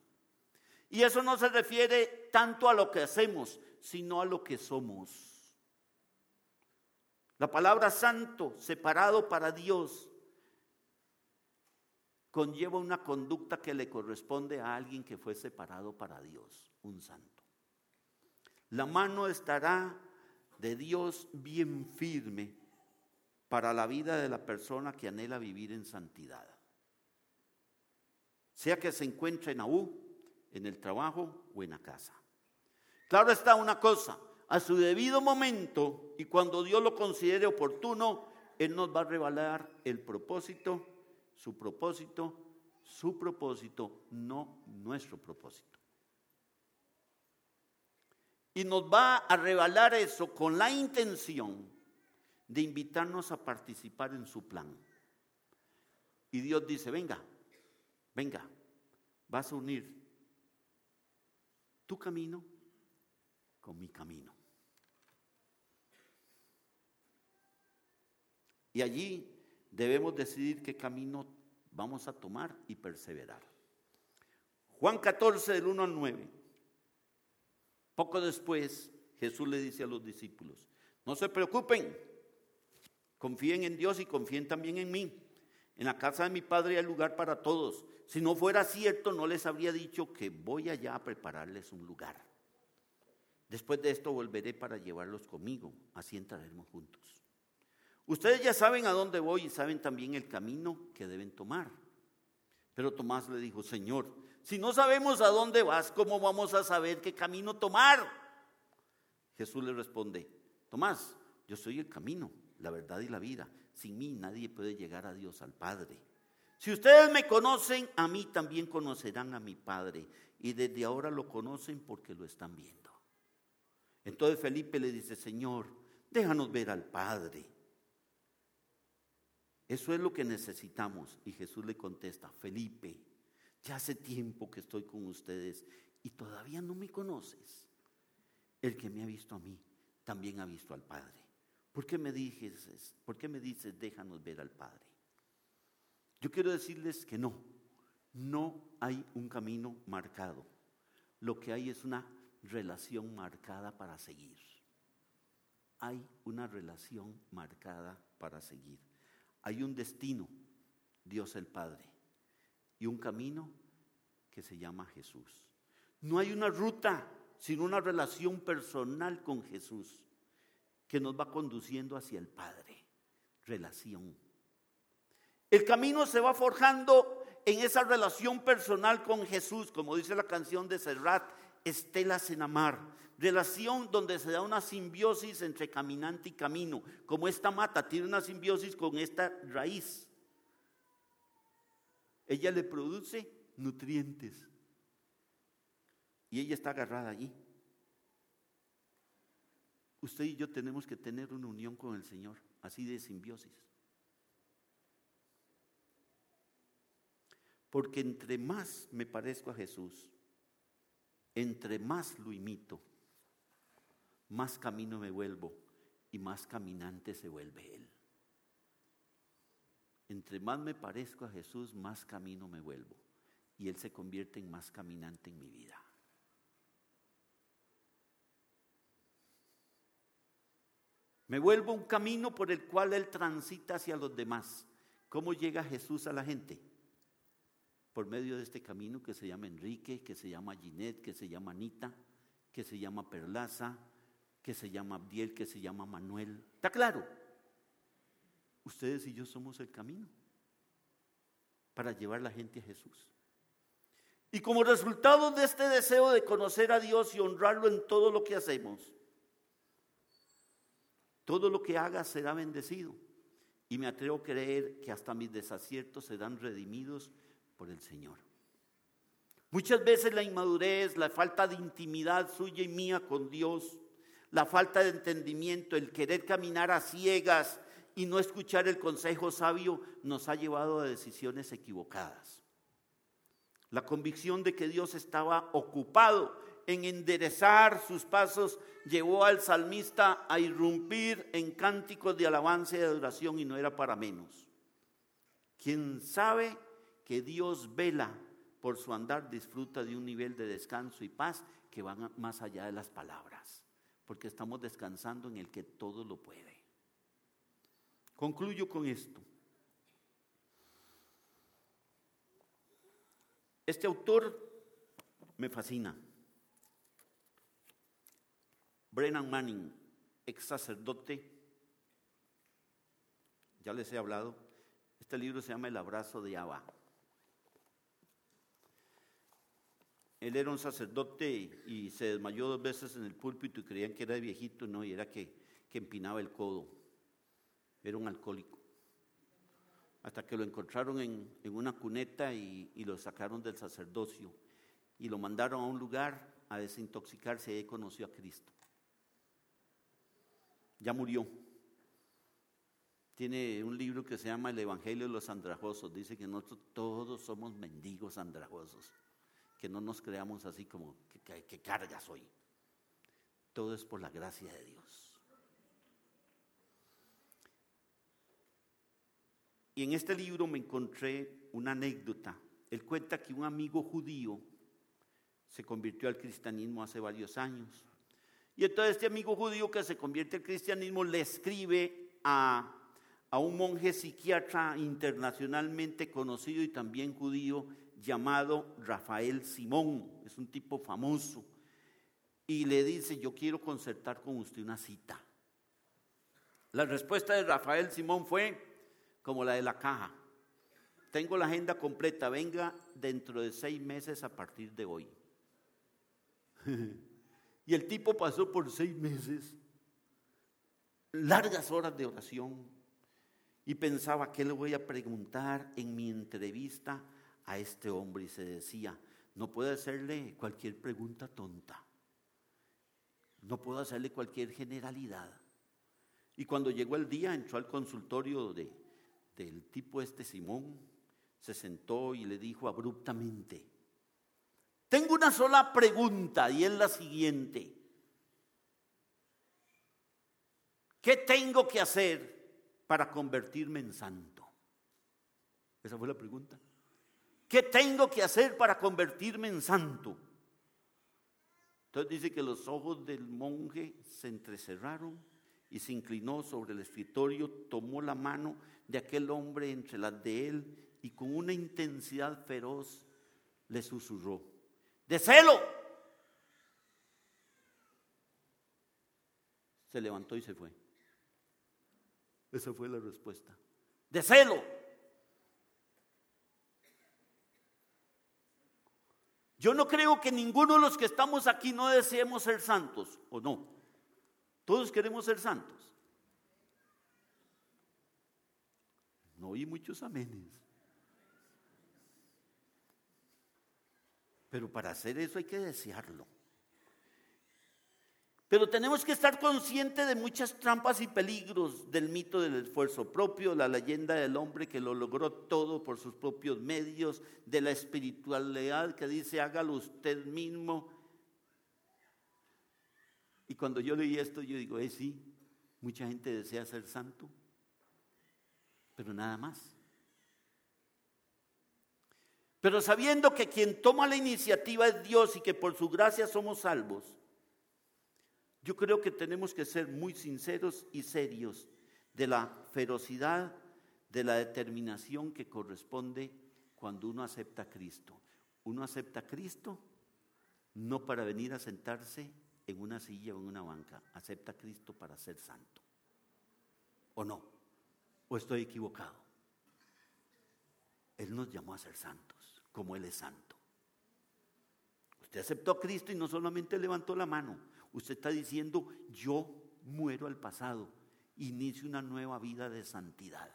Y eso no se refiere tanto a lo que hacemos, sino a lo que somos. La palabra santo, separado para Dios, conlleva una conducta que le corresponde a alguien que fue separado para Dios, un santo. La mano estará de Dios bien firme para la vida de la persona que anhela vivir en santidad. Sea que se encuentre en Aú, en el trabajo o en la casa. Claro está una cosa, a su debido momento y cuando Dios lo considere oportuno, Él nos va a revelar el propósito, su propósito su propósito, no nuestro propósito. Y nos va a revelar eso con la intención de invitarnos a participar en su plan. Y Dios dice, venga, venga, vas a unir tu camino con mi camino. Y allí debemos decidir qué camino vamos a tomar y perseverar. Juan 14 del 1 al 9. Poco después Jesús le dice a los discípulos, no se preocupen, confíen en Dios y confíen también en mí. En la casa de mi Padre hay lugar para todos. Si no fuera cierto, no les habría dicho que voy allá a prepararles un lugar. Después de esto volveré para llevarlos conmigo, así entraremos juntos. Ustedes ya saben a dónde voy y saben también el camino que deben tomar. Pero Tomás le dijo, Señor, si no sabemos a dónde vas, ¿cómo vamos a saber qué camino tomar? Jesús le responde, Tomás, yo soy el camino, la verdad y la vida. Sin mí nadie puede llegar a Dios al Padre. Si ustedes me conocen, a mí también conocerán a mi Padre. Y desde ahora lo conocen porque lo están viendo. Entonces Felipe le dice, Señor, déjanos ver al Padre. Eso es lo que necesitamos. Y Jesús le contesta, Felipe, ya hace tiempo que estoy con ustedes y todavía no me conoces. El que me ha visto a mí, también ha visto al Padre. ¿Por qué me dices, por qué me dices, déjanos ver al Padre? Yo quiero decirles que no, no hay un camino marcado. Lo que hay es una relación marcada para seguir. Hay una relación marcada para seguir. Hay un destino, Dios el Padre, y un camino que se llama Jesús. No hay una ruta, sino una relación personal con Jesús que nos va conduciendo hacia el Padre. Relación. El camino se va forjando en esa relación personal con Jesús, como dice la canción de Serrat, estelas en amar. Relación donde se da una simbiosis entre caminante y camino, como esta mata tiene una simbiosis con esta raíz. Ella le produce nutrientes y ella está agarrada allí. Usted y yo tenemos que tener una unión con el Señor, así de simbiosis. Porque entre más me parezco a Jesús, entre más lo imito, más camino me vuelvo y más caminante se vuelve Él. Entre más me parezco a Jesús, más camino me vuelvo y Él se convierte en más caminante en mi vida. Me vuelvo un camino por el cual Él transita hacia los demás. ¿Cómo llega Jesús a la gente? Por medio de este camino que se llama Enrique, que se llama Ginette, que se llama Anita, que se llama Perlaza, que se llama Abdiel, que se llama Manuel. ¿Está claro? Ustedes y yo somos el camino para llevar la gente a Jesús. Y como resultado de este deseo de conocer a Dios y honrarlo en todo lo que hacemos, todo lo que haga será bendecido. Y me atrevo a creer que hasta mis desaciertos serán redimidos por el Señor. Muchas veces la inmadurez, la falta de intimidad suya y mía con Dios, la falta de entendimiento, el querer caminar a ciegas y no escuchar el consejo sabio nos ha llevado a decisiones equivocadas. La convicción de que Dios estaba ocupado en enderezar sus pasos llevó al salmista a irrumpir en cánticos de alabanza y de adoración y no era para menos. Quien sabe que Dios vela por su andar disfruta de un nivel de descanso y paz que va más allá de las palabras, porque estamos descansando en el que todo lo puede. Concluyo con esto. Este autor me fascina. Brennan Manning, ex sacerdote, ya les he hablado, este libro se llama El abrazo de Abba. Él era un sacerdote y se desmayó dos veces en el púlpito y creían que era viejito, no, y era que, que empinaba el codo. Era un alcohólico. hasta que lo encontraron en, una cuneta y, y, lo sacaron del sacerdocio y lo mandaron a un lugar a desintoxicarse y ahí conoció a Cristo. Ya murió. Tiene un libro que se llama El Evangelio de los Andrajosos. Dice que nosotros todos somos mendigos andrajosos. Que no nos creamos así como que, que carga soy. Todo es por la gracia de Dios. Y en este libro me encontré una anécdota. Él cuenta que un amigo judío se convirtió al cristianismo hace varios años. Y entonces este amigo judío que se convierte al cristianismo le escribe a, a un monje psiquiatra internacionalmente conocido y también judío llamado Rafael Simón. Es un tipo famoso. Y le dice, yo quiero concertar con usted una cita. La respuesta de Rafael Simón fue, como la de la caja. Tengo la agenda completa, venga dentro de seis meses a partir de hoy. y el tipo pasó por seis meses, largas horas de oración, y pensaba, ¿qué le voy a preguntar en mi entrevista a este hombre? Y se decía, no puedo hacerle cualquier pregunta tonta, no puedo hacerle cualquier generalidad. Y cuando llegó el día, entró al consultorio de, del tipo este Simón, se sentó y le dijo abruptamente, tengo una sola pregunta y es la siguiente. ¿Qué tengo que hacer para convertirme en santo? Esa fue la pregunta. ¿Qué tengo que hacer para convertirme en santo? Entonces dice que los ojos del monje se entrecerraron y se inclinó sobre el escritorio, tomó la mano de aquel hombre entre las de él y con una intensidad feroz le susurró, de celo. Se levantó y se fue. Esa fue la respuesta. De celo. Yo no creo que ninguno de los que estamos aquí no deseemos ser santos, ¿o no? Todos queremos ser santos. No oí muchos amenes. Pero para hacer eso hay que desearlo. Pero tenemos que estar conscientes de muchas trampas y peligros del mito del esfuerzo propio, la leyenda del hombre que lo logró todo por sus propios medios, de la espiritualidad que dice hágalo usted mismo. Y cuando yo leí esto, yo digo, eh, sí, mucha gente desea ser santo, pero nada más. Pero sabiendo que quien toma la iniciativa es Dios y que por su gracia somos salvos, yo creo que tenemos que ser muy sinceros y serios de la ferocidad, de la determinación que corresponde cuando uno acepta a Cristo. Uno acepta a Cristo no para venir a sentarse en una silla o en una banca, acepta a Cristo para ser santo. ¿O no? ¿O estoy equivocado? Él nos llamó a ser santos, como Él es santo. Usted aceptó a Cristo y no solamente levantó la mano, usted está diciendo, yo muero al pasado, inicio una nueva vida de santidad.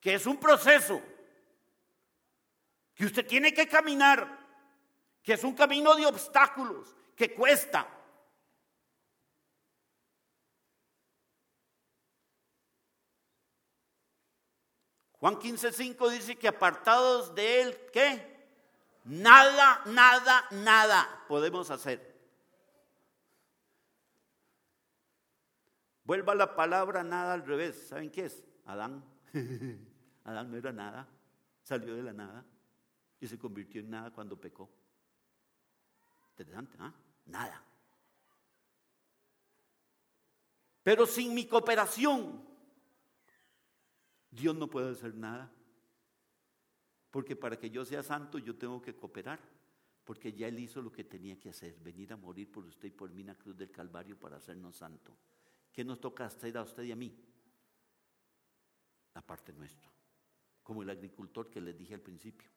Que es un proceso que usted tiene que caminar, que es un camino de obstáculos, que cuesta. Juan 15:5 dice que apartados de él, ¿qué? Nada, nada, nada podemos hacer. Vuelva la palabra nada al revés. ¿Saben qué es? Adán. Adán no era nada. Salió de la nada y se convirtió en nada cuando pecó. Interesante, ¿ah? Nada. Pero sin mi cooperación, Dios no puede hacer nada. Porque para que yo sea santo, yo tengo que cooperar. Porque ya Él hizo lo que tenía que hacer, venir a morir por usted y por mí en la cruz del Calvario para hacernos santo. ¿Qué nos toca hacer a usted y a mí? La parte nuestra. Como el agricultor que les dije al principio.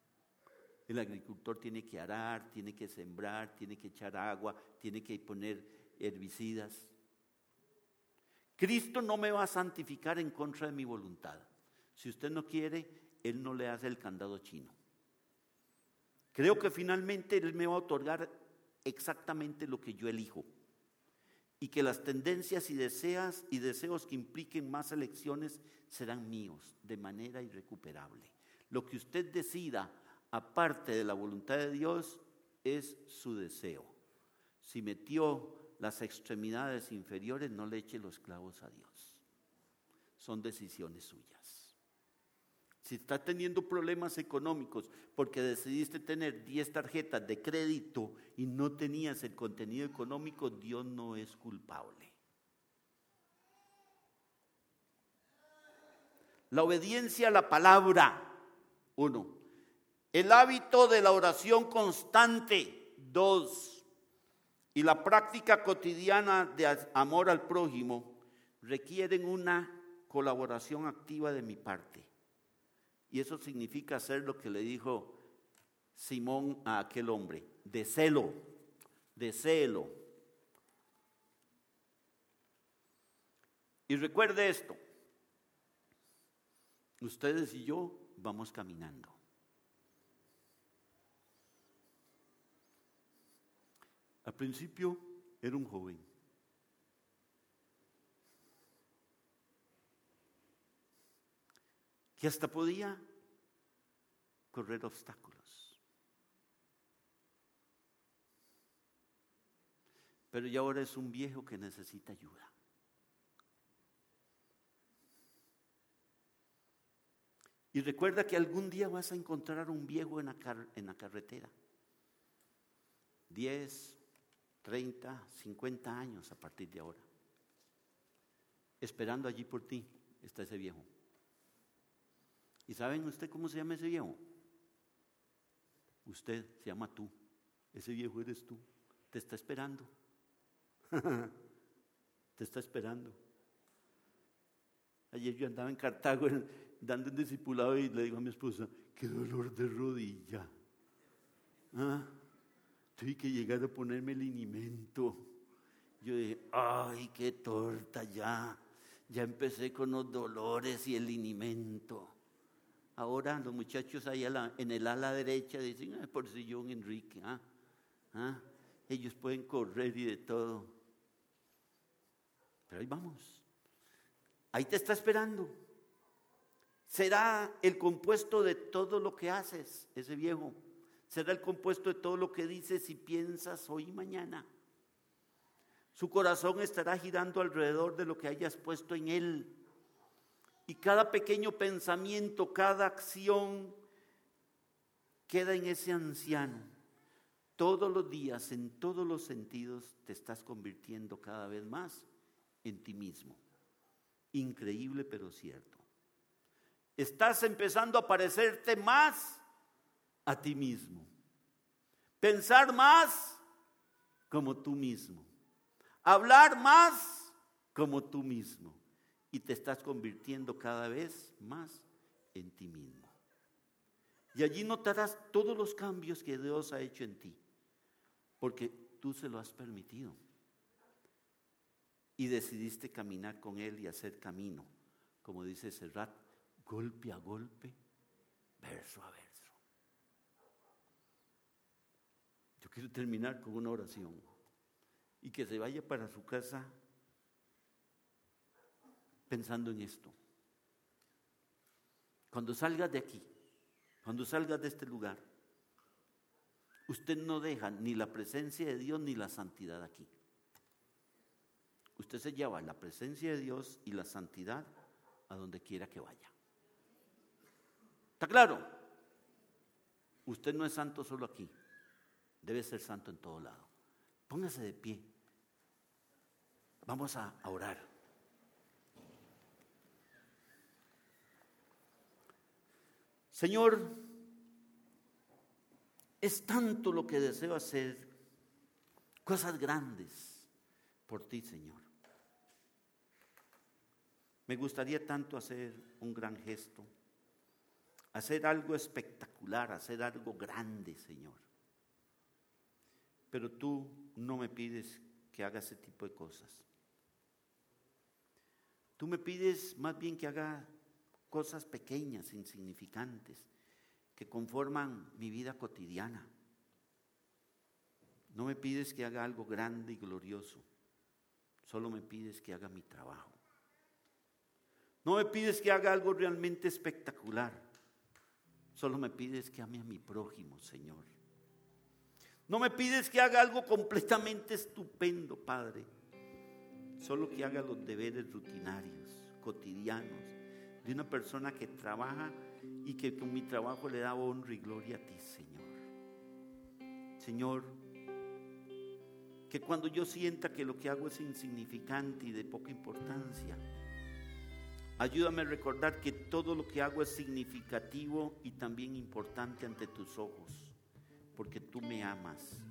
El agricultor tiene que arar, tiene que sembrar, tiene que echar agua, tiene que poner herbicidas. Cristo no me va a santificar en contra de mi voluntad. Si usted no quiere, Él no le hace el candado chino. Creo que finalmente Él me va a otorgar exactamente lo que yo elijo. Y que las tendencias y deseas y deseos que impliquen más elecciones serán míos de manera irrecuperable. Lo que usted decida, aparte de la voluntad de Dios, es su deseo. Si metió las extremidades inferiores, no le eche los clavos a Dios. Son decisiones suyas. Si está teniendo problemas económicos porque decidiste tener 10 tarjetas de crédito y no tenías el contenido económico, Dios no es culpable. La obediencia a la palabra. Uno. El hábito de la oración constante. Dos y la práctica cotidiana de amor al prójimo requieren una colaboración activa de mi parte. Y eso significa hacer lo que le dijo Simón a aquel hombre, de celo, de celo. Y recuerde esto, ustedes y yo vamos caminando. Al principio era un joven. Que hasta podía correr obstáculos. Pero ya ahora es un viejo que necesita ayuda. Y recuerda que algún día vas a encontrar un viejo en la, en la carretera. Diez, 30, 50 años a partir de ahora. Esperando allí por ti está ese viejo. ¿Y saben usted cómo se llama ese viejo? Usted se llama tú. Ese viejo eres tú. Te está esperando. Te está esperando. Ayer yo andaba en Cartago dando un discipulado y le digo a mi esposa, qué dolor de rodilla. ¿Ah? tuve que llegar a ponerme el linimento. Yo dije, ay, qué torta ya. Ya empecé con los dolores y el linimento. Ahora los muchachos ahí en el ala derecha dicen, ay, por si John Enrique, ¿ah? ¿Ah? ellos pueden correr y de todo. Pero ahí vamos. Ahí te está esperando. Será el compuesto de todo lo que haces, ese viejo será el compuesto de todo lo que dices y piensas hoy y mañana. Su corazón estará girando alrededor de lo que hayas puesto en él. Y cada pequeño pensamiento, cada acción queda en ese anciano. Todos los días, en todos los sentidos, te estás convirtiendo cada vez más en ti mismo. Increíble pero cierto. Estás empezando a parecerte más a ti mismo. Pensar más como tú mismo. Hablar más como tú mismo. Y te estás convirtiendo cada vez más en ti mismo. Y allí notarás todos los cambios que Dios ha hecho en ti. Porque tú se lo has permitido. Y decidiste caminar con Él y hacer camino. Como dice Serrat, golpe a golpe, verso a verso. Quiero terminar con una oración y que se vaya para su casa pensando en esto. Cuando salga de aquí, cuando salga de este lugar, usted no deja ni la presencia de Dios ni la santidad aquí. Usted se lleva la presencia de Dios y la santidad a donde quiera que vaya. ¿Está claro? Usted no es santo solo aquí debe ser santo en todo lado. Póngase de pie. Vamos a, orar. Señor, es tanto lo que deseo hacer, cosas grandes por ti, Señor. Me gustaría tanto hacer un gran gesto, hacer algo espectacular, hacer algo grande, Señor pero tú no me pides que haga ese tipo de cosas. Tú me pides más bien que haga cosas pequeñas, insignificantes, que conforman mi vida cotidiana. No me pides que haga algo grande y glorioso, solo me pides que haga mi trabajo. No me pides que haga algo realmente espectacular, solo me pides que ame a mi prójimo, Señor. No me pides que haga algo completamente estupendo, Padre, solo que haga los deberes rutinarios, cotidianos, de una persona que trabaja y que con mi trabajo le da honra y gloria a ti, Señor. Señor, que cuando yo sienta que lo que hago es insignificante y de poca importancia, ayúdame a recordar que todo lo que hago es significativo y también importante ante tus ojos, porque tú me amas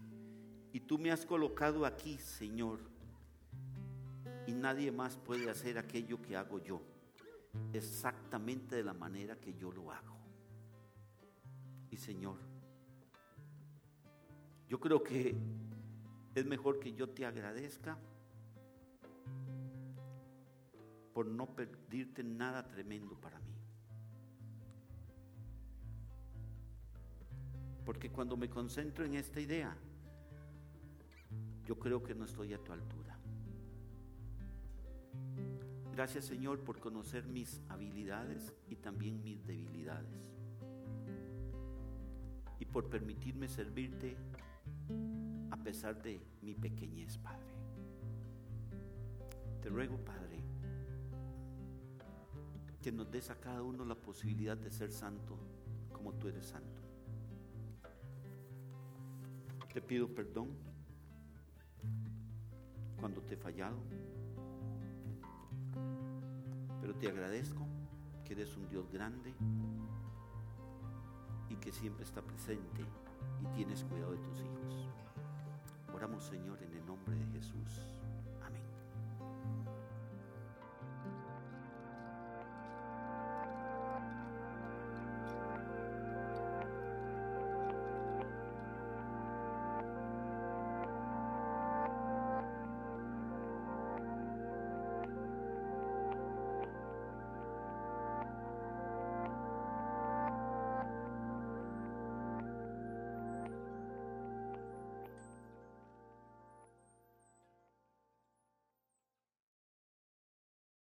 y tú me has colocado aquí, Señor, y nadie más puede hacer aquello que hago yo exactamente de la manera que yo lo hago. Y Señor, yo creo que es mejor que yo te agradezca por no pedirte nada tremendo para mí. Porque cuando me concentro en esta idea, yo creo que no estoy a tu altura. Gracias Señor por conocer mis habilidades y también mis debilidades. Y por permitirme servirte a pesar de mi pequeñez, Padre. Te ruego, Padre, que nos des a cada uno la posibilidad de ser santo como tú eres santo. Te pido perdón cuando te he fallado pero te agradezco que eres un Dios grande y que siempre está presente y tienes cuidado de tus hijos. Oramos Señor en el nombre de Jesús.